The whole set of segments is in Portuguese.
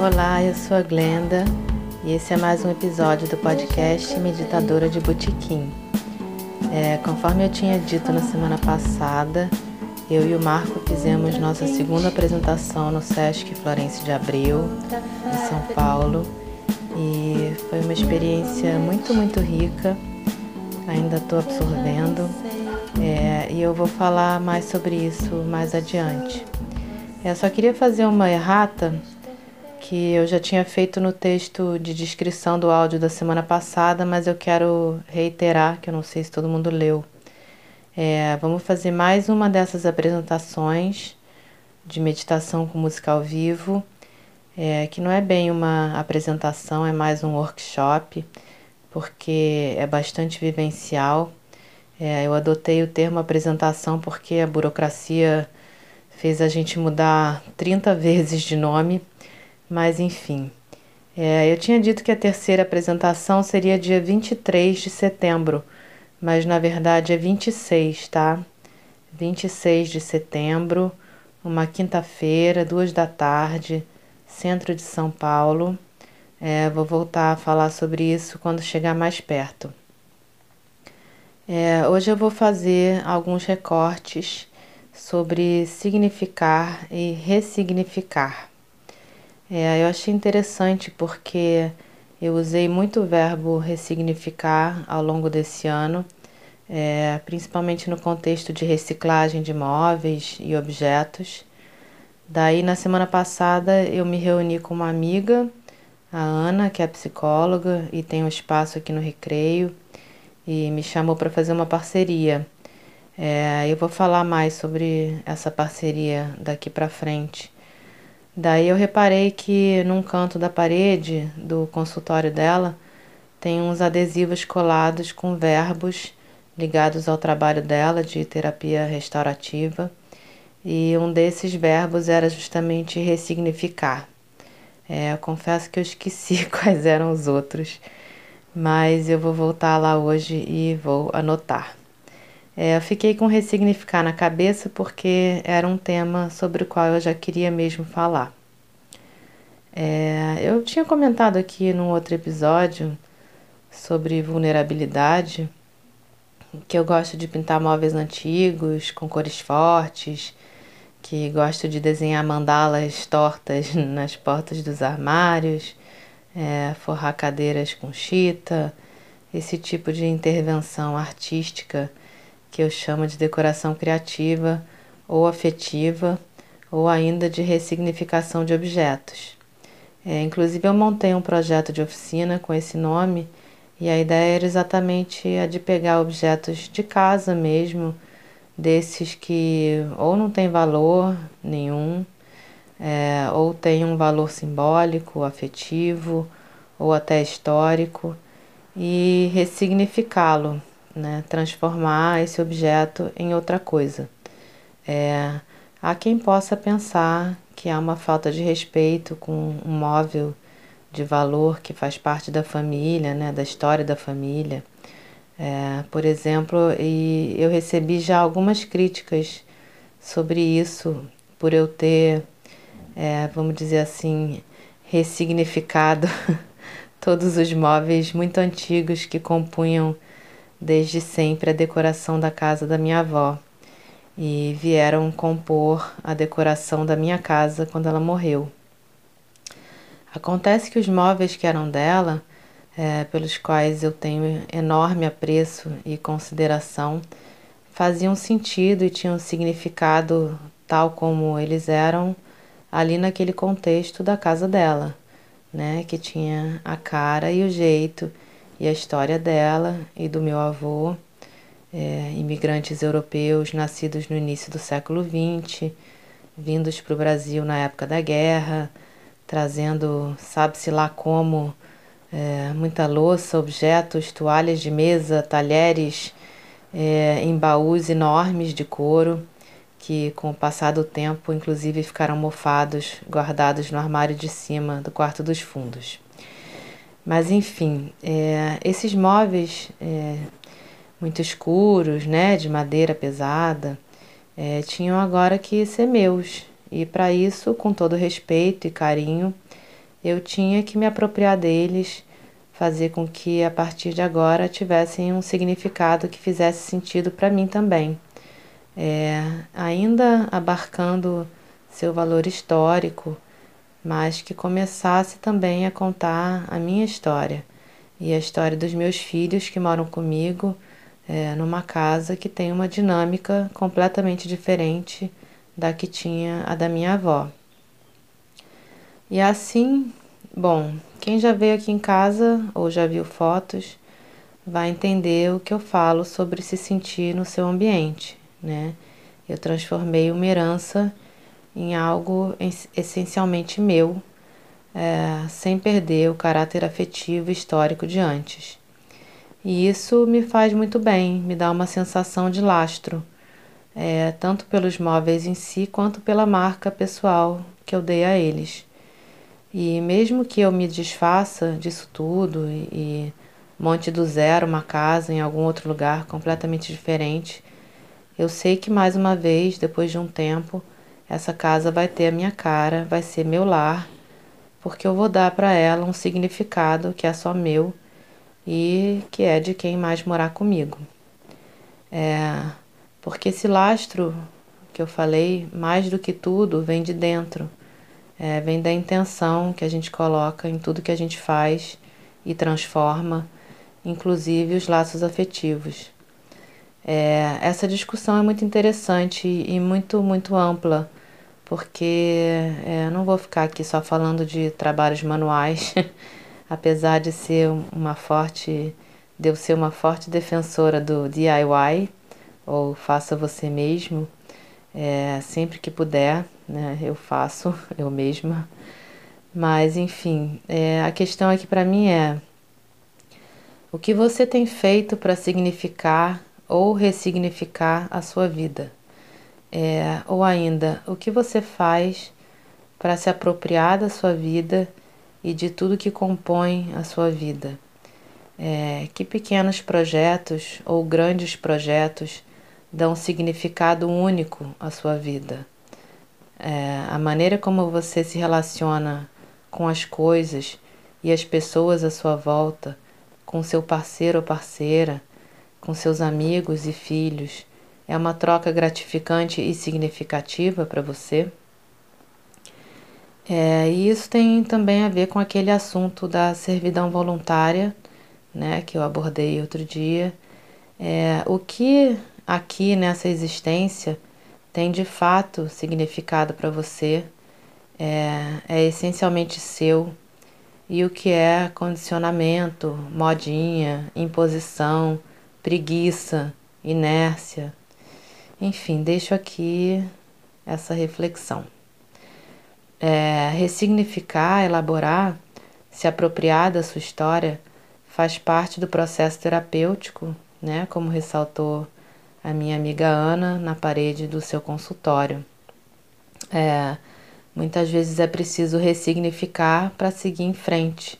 Olá, eu sou a Glenda e esse é mais um episódio do podcast Meditadora de Botequim. É, conforme eu tinha dito na semana passada, eu e o Marco fizemos nossa segunda apresentação no Sesc Florencio de Abreu, em São Paulo, e foi uma experiência muito, muito rica. Ainda estou absorvendo é, e eu vou falar mais sobre isso mais adiante. Eu só queria fazer uma errata que eu já tinha feito no texto de descrição do áudio da semana passada, mas eu quero reiterar, que eu não sei se todo mundo leu. É, vamos fazer mais uma dessas apresentações de meditação com música ao vivo, é, que não é bem uma apresentação, é mais um workshop, porque é bastante vivencial. É, eu adotei o termo apresentação porque a burocracia fez a gente mudar 30 vezes de nome, mas enfim. É, eu tinha dito que a terceira apresentação seria dia 23 de setembro, mas na verdade é 26, tá? 26 de setembro, uma quinta-feira, duas da tarde, centro de São Paulo. É, vou voltar a falar sobre isso quando chegar mais perto. É, hoje eu vou fazer alguns recortes sobre significar e ressignificar. É, eu achei interessante porque eu usei muito o verbo ressignificar ao longo desse ano, é, principalmente no contexto de reciclagem de móveis e objetos. Daí, na semana passada, eu me reuni com uma amiga, a Ana, que é psicóloga e tem um espaço aqui no Recreio, e me chamou para fazer uma parceria. É, eu vou falar mais sobre essa parceria daqui para frente. Daí eu reparei que num canto da parede do consultório dela tem uns adesivos colados com verbos ligados ao trabalho dela de terapia restaurativa. E um desses verbos era justamente ressignificar. É, eu confesso que eu esqueci quais eram os outros, mas eu vou voltar lá hoje e vou anotar. É, eu fiquei com ressignificar na cabeça porque era um tema sobre o qual eu já queria mesmo falar. É, eu tinha comentado aqui num outro episódio sobre vulnerabilidade que eu gosto de pintar móveis antigos com cores fortes, que gosto de desenhar mandalas tortas nas portas dos armários, é, forrar cadeiras com chita, esse tipo de intervenção artística que eu chamo de decoração criativa ou afetiva ou ainda de ressignificação de objetos. É, inclusive, eu montei um projeto de oficina com esse nome e a ideia era exatamente a de pegar objetos de casa mesmo, desses que ou não tem valor nenhum, é, ou tem um valor simbólico, afetivo ou até histórico, e ressignificá-lo, né? transformar esse objeto em outra coisa. É, há quem possa pensar que há uma falta de respeito com um móvel de valor que faz parte da família, né, da história da família. É, por exemplo, e eu recebi já algumas críticas sobre isso, por eu ter, é, vamos dizer assim, ressignificado todos os móveis muito antigos que compunham desde sempre a decoração da casa da minha avó e vieram compor a decoração da minha casa quando ela morreu. Acontece que os móveis que eram dela, é, pelos quais eu tenho enorme apreço e consideração, faziam sentido e tinham significado tal como eles eram ali naquele contexto da casa dela, né, que tinha a cara e o jeito e a história dela e do meu avô é, imigrantes europeus nascidos no início do século XX, vindos para o Brasil na época da guerra, trazendo, sabe-se lá como, é, muita louça, objetos, toalhas de mesa, talheres é, em baús enormes de couro, que com o passar do tempo, inclusive, ficaram mofados, guardados no armário de cima do quarto dos fundos. Mas enfim, é, esses móveis é, muito escuros, né, de madeira pesada, é, tinham agora que ser meus. E para isso, com todo respeito e carinho, eu tinha que me apropriar deles, fazer com que a partir de agora tivessem um significado que fizesse sentido para mim também. É, ainda abarcando seu valor histórico, mas que começasse também a contar a minha história e a história dos meus filhos que moram comigo é, numa casa que tem uma dinâmica completamente diferente da que tinha a da minha avó. E assim, bom, quem já veio aqui em casa ou já viu fotos vai entender o que eu falo sobre se sentir no seu ambiente, né? Eu transformei uma herança em algo essencialmente meu, é, sem perder o caráter afetivo e histórico de antes. E isso me faz muito bem, me dá uma sensação de lastro, é, tanto pelos móveis em si quanto pela marca pessoal que eu dei a eles. E mesmo que eu me desfaça disso tudo e, e monte do zero uma casa em algum outro lugar completamente diferente, eu sei que mais uma vez, depois de um tempo, essa casa vai ter a minha cara, vai ser meu lar, porque eu vou dar para ela um significado que é só meu e que é de quem mais morar comigo. É, porque esse lastro que eu falei, mais do que tudo, vem de dentro, é, vem da intenção que a gente coloca em tudo que a gente faz e transforma, inclusive os laços afetivos. É, essa discussão é muito interessante e muito, muito ampla porque é, não vou ficar aqui só falando de trabalhos manuais, apesar de ser uma forte, de eu ser uma forte defensora do DIY ou faça você mesmo, é, sempre que puder, né, eu faço eu mesma. Mas enfim, é, a questão aqui para mim é o que você tem feito para significar ou ressignificar a sua vida? É, ou ainda, o que você faz para se apropriar da sua vida e de tudo que compõe a sua vida? É, que pequenos projetos ou grandes projetos dão significado único à sua vida? É, a maneira como você se relaciona com as coisas e as pessoas à sua volta, com seu parceiro ou parceira, com seus amigos e filhos é uma troca gratificante e significativa para você? É, e isso tem também a ver com aquele assunto da servidão voluntária, né, que eu abordei outro dia. É, o que aqui nessa existência tem de fato significado para você é, é essencialmente seu e o que é condicionamento, modinha, imposição, preguiça, inércia, enfim, deixo aqui essa reflexão. É, ressignificar, elaborar, se apropriar da sua história faz parte do processo terapêutico, né? Como ressaltou a minha amiga Ana na parede do seu consultório. É, muitas vezes é preciso ressignificar para seguir em frente.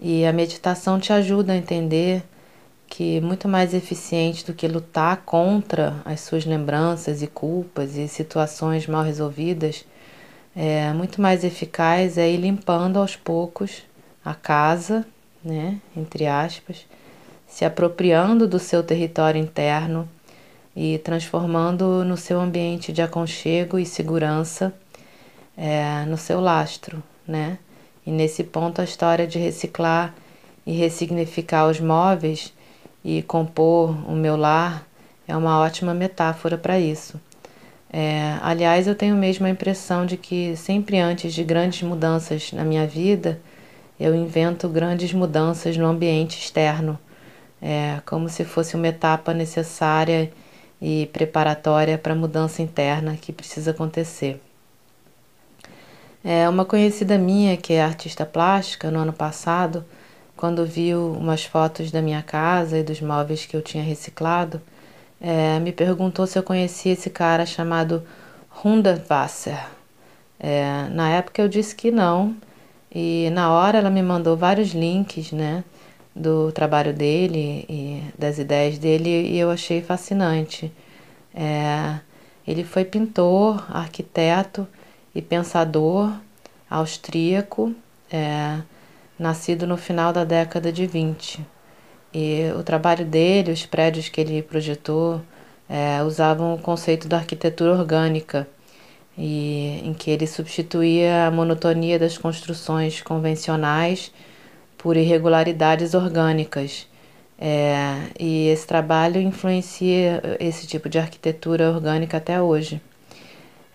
E a meditação te ajuda a entender que muito mais eficiente do que lutar contra as suas lembranças e culpas e situações mal resolvidas, é muito mais eficaz é ir limpando aos poucos a casa, né, entre aspas, se apropriando do seu território interno e transformando no seu ambiente de aconchego e segurança é, no seu lastro, né? E nesse ponto a história de reciclar e ressignificar os móveis e compor o meu lar é uma ótima metáfora para isso. É, aliás, eu tenho mesmo a impressão de que sempre antes de grandes mudanças na minha vida, eu invento grandes mudanças no ambiente externo, é, como se fosse uma etapa necessária e preparatória para a mudança interna que precisa acontecer. É, uma conhecida minha, que é artista plástica, no ano passado, quando viu umas fotos da minha casa e dos móveis que eu tinha reciclado, é, me perguntou se eu conhecia esse cara chamado Hundertwasser. É, na época eu disse que não, e na hora ela me mandou vários links, né, do trabalho dele e das ideias dele, e eu achei fascinante. É, ele foi pintor, arquiteto e pensador austríaco, é, nascido no final da década de 20. E o trabalho dele, os prédios que ele projetou, é, usavam o conceito da arquitetura orgânica, e, em que ele substituía a monotonia das construções convencionais por irregularidades orgânicas. É, e esse trabalho influencia esse tipo de arquitetura orgânica até hoje.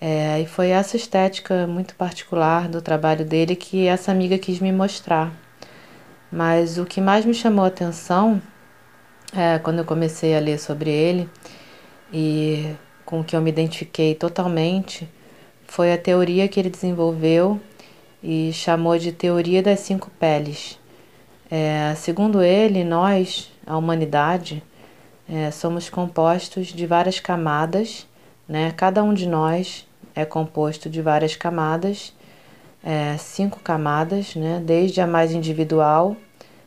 É, e foi essa estética muito particular do trabalho dele que essa amiga quis me mostrar. Mas o que mais me chamou a atenção é, quando eu comecei a ler sobre ele e com o que eu me identifiquei totalmente foi a teoria que ele desenvolveu e chamou de teoria das cinco peles. É, segundo ele, nós, a humanidade, é, somos compostos de várias camadas, né? Cada um de nós é composto de várias camadas, é, cinco camadas, né, desde a mais individual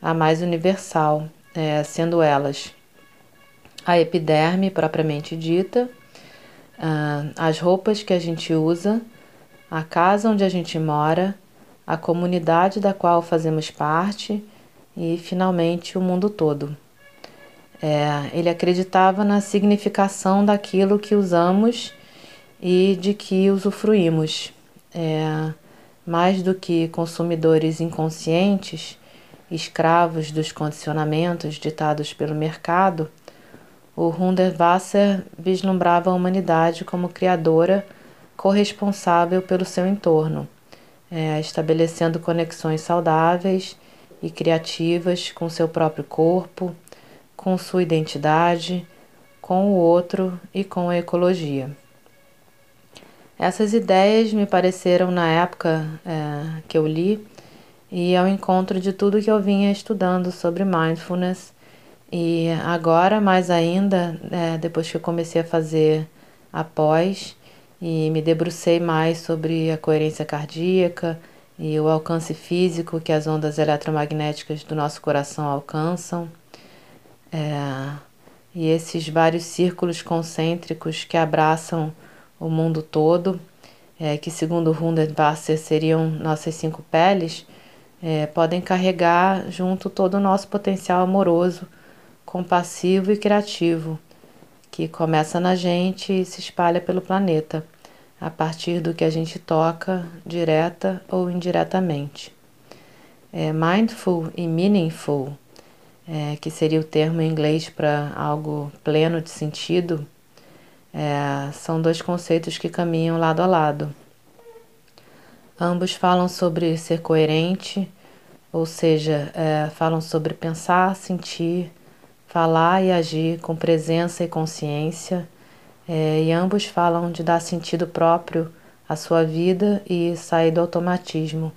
à mais universal, é, sendo elas a epiderme propriamente dita, as roupas que a gente usa, a casa onde a gente mora, a comunidade da qual fazemos parte e, finalmente, o mundo todo. É, ele acreditava na significação daquilo que usamos e de que usufruímos. É, mais do que consumidores inconscientes, escravos dos condicionamentos ditados pelo mercado, o Hundertwasser vislumbrava a humanidade como criadora corresponsável pelo seu entorno, é, estabelecendo conexões saudáveis e criativas com seu próprio corpo, com sua identidade, com o outro e com a ecologia. Essas ideias me pareceram na época é, que eu li e ao encontro de tudo que eu vinha estudando sobre mindfulness. E agora mais ainda é, depois que eu comecei a fazer após e me debrucei mais sobre a coerência cardíaca e o alcance físico que as ondas eletromagnéticas do nosso coração alcançam. É, e esses vários círculos concêntricos que abraçam o mundo todo, é, que segundo Hundertwasser seriam nossas cinco peles, é, podem carregar junto todo o nosso potencial amoroso, compassivo e criativo, que começa na gente e se espalha pelo planeta, a partir do que a gente toca, direta ou indiretamente. É, mindful e meaningful, é, que seria o termo em inglês para algo pleno de sentido, é, são dois conceitos que caminham lado a lado. Ambos falam sobre ser coerente, ou seja, é, falam sobre pensar, sentir, falar e agir com presença e consciência, é, e ambos falam de dar sentido próprio à sua vida e sair do automatismo.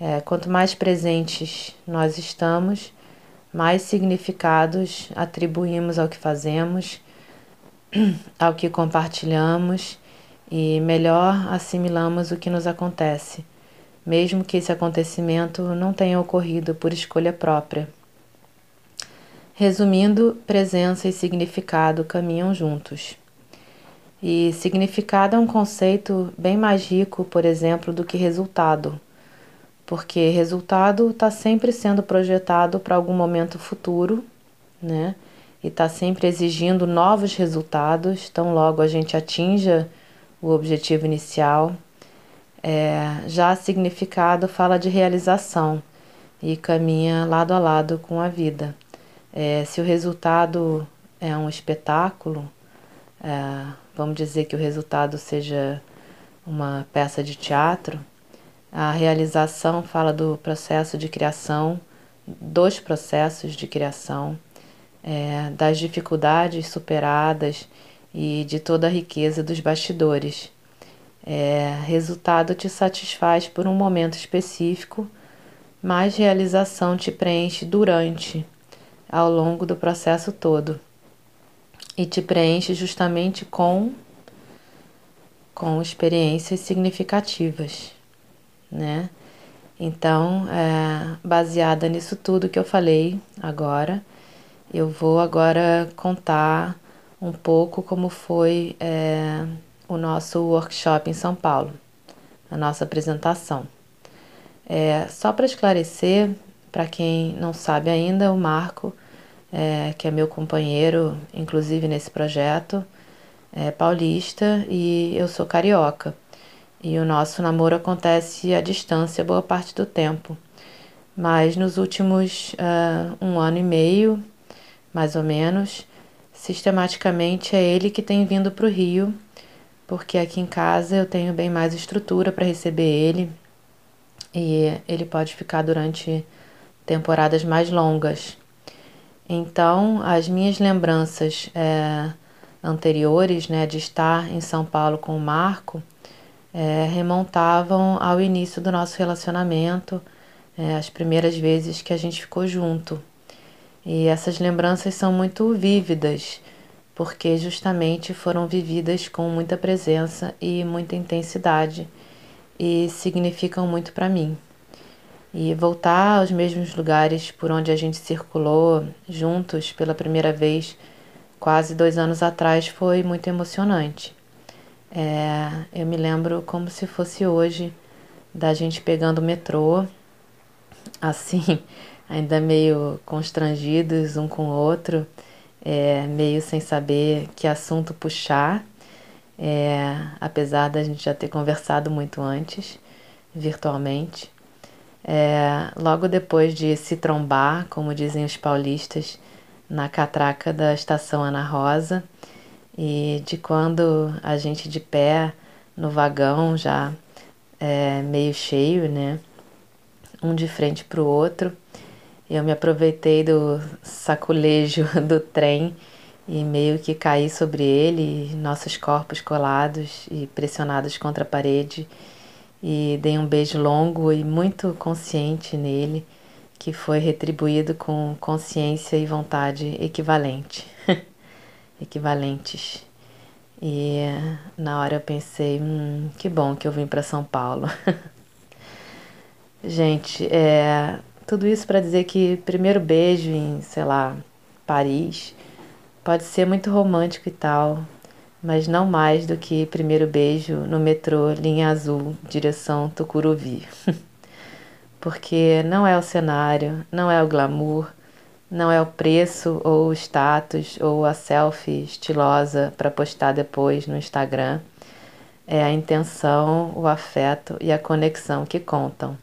É, quanto mais presentes nós estamos, mais significados atribuímos ao que fazemos ao que compartilhamos e melhor assimilamos o que nos acontece, mesmo que esse acontecimento não tenha ocorrido por escolha própria. Resumindo, presença e significado caminham juntos. E significado é um conceito bem mais rico, por exemplo, do que resultado, porque resultado está sempre sendo projetado para algum momento futuro, né? E está sempre exigindo novos resultados, tão logo a gente atinja o objetivo inicial. É, já significado fala de realização e caminha lado a lado com a vida. É, se o resultado é um espetáculo, é, vamos dizer que o resultado seja uma peça de teatro, a realização fala do processo de criação, dos processos de criação é, das dificuldades superadas e de toda a riqueza dos bastidores. É, resultado te satisfaz por um momento específico, mas realização te preenche durante, ao longo do processo todo. E te preenche justamente com com experiências significativas, né? Então, é, baseada nisso tudo que eu falei agora, eu vou agora contar um pouco como foi é, o nosso workshop em São Paulo, a nossa apresentação. É, só para esclarecer, para quem não sabe ainda, o Marco, é, que é meu companheiro, inclusive nesse projeto, é paulista e eu sou carioca. E o nosso namoro acontece à distância boa parte do tempo. Mas nos últimos uh, um ano e meio, mais ou menos, sistematicamente é ele que tem vindo para o Rio, porque aqui em casa eu tenho bem mais estrutura para receber ele e ele pode ficar durante temporadas mais longas. Então, as minhas lembranças é, anteriores, né, de estar em São Paulo com o Marco, é, remontavam ao início do nosso relacionamento, é, as primeiras vezes que a gente ficou junto. E essas lembranças são muito vívidas, porque justamente foram vividas com muita presença e muita intensidade e significam muito para mim. E voltar aos mesmos lugares por onde a gente circulou juntos pela primeira vez quase dois anos atrás foi muito emocionante. É, eu me lembro como se fosse hoje da gente pegando o metrô, assim, ainda meio constrangidos um com o outro, é, meio sem saber que assunto puxar, é, apesar da gente já ter conversado muito antes, virtualmente. É, logo depois de se trombar, como dizem os paulistas, na catraca da estação Ana Rosa e de quando a gente de pé no vagão já é, meio cheio, né? Um de frente para o outro. Eu me aproveitei do saculejo do trem e meio que caí sobre ele, nossos corpos colados e pressionados contra a parede, e dei um beijo longo e muito consciente nele que foi retribuído com consciência e vontade equivalente, equivalentes. E na hora eu pensei, hum, que bom que eu vim para São Paulo. Gente, é, tudo isso para dizer que primeiro beijo em, sei lá, Paris pode ser muito romântico e tal, mas não mais do que primeiro beijo no metrô linha azul, direção Tucuruvi. porque não é o cenário, não é o glamour, não é o preço ou o status ou a selfie estilosa para postar depois no Instagram. É a intenção, o afeto e a conexão que contam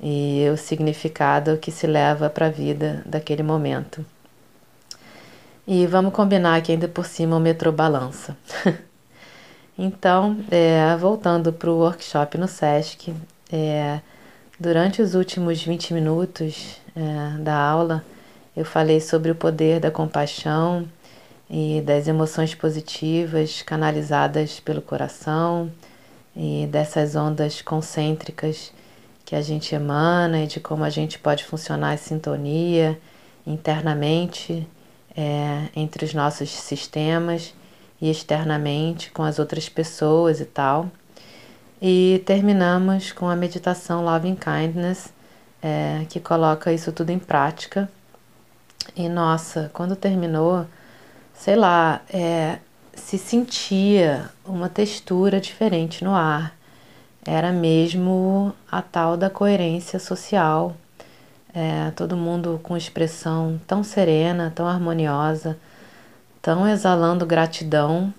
e o significado que se leva para a vida daquele momento. E vamos combinar que ainda por cima o metrô balança. então, é, voltando para o workshop no SESC, é, Durante os últimos 20 minutos é, da aula, eu falei sobre o poder da compaixão e das emoções positivas canalizadas pelo coração e dessas ondas concêntricas que a gente emana e de como a gente pode funcionar em sintonia internamente é, entre os nossos sistemas e externamente com as outras pessoas e tal. E terminamos com a meditação Loving Kindness, é, que coloca isso tudo em prática. E nossa, quando terminou, sei lá, é, se sentia uma textura diferente no ar. Era mesmo a tal da coerência social. É, todo mundo com expressão tão serena, tão harmoniosa, tão exalando gratidão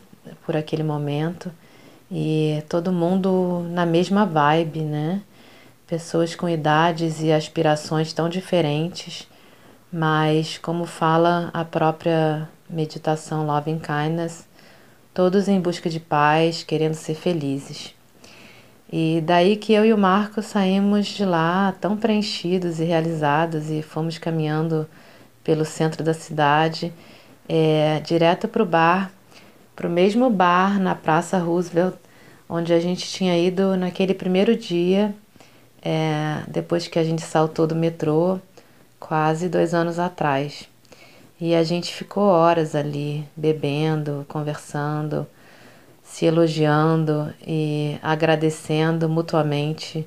por aquele momento e todo mundo na mesma vibe, né? Pessoas com idades e aspirações tão diferentes, mas como fala a própria meditação Loving Kindness, todos em busca de paz, querendo ser felizes. E daí que eu e o Marco saímos de lá tão preenchidos e realizados e fomos caminhando pelo centro da cidade, é, direto para o bar para o mesmo bar na Praça Roosevelt, onde a gente tinha ido naquele primeiro dia, é, depois que a gente saltou do metrô, quase dois anos atrás. E a gente ficou horas ali, bebendo, conversando, se elogiando e agradecendo mutuamente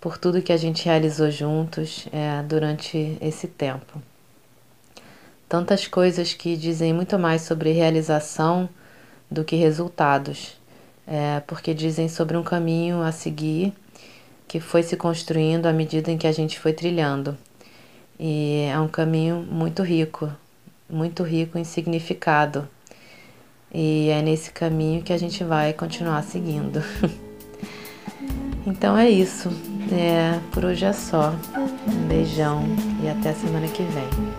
por tudo que a gente realizou juntos é, durante esse tempo. Tantas coisas que dizem muito mais sobre realização do que resultados, é, porque dizem sobre um caminho a seguir que foi se construindo à medida em que a gente foi trilhando. E é um caminho muito rico, muito rico em significado. E é nesse caminho que a gente vai continuar seguindo. então é isso. É, por hoje é só. Um beijão e até semana que vem.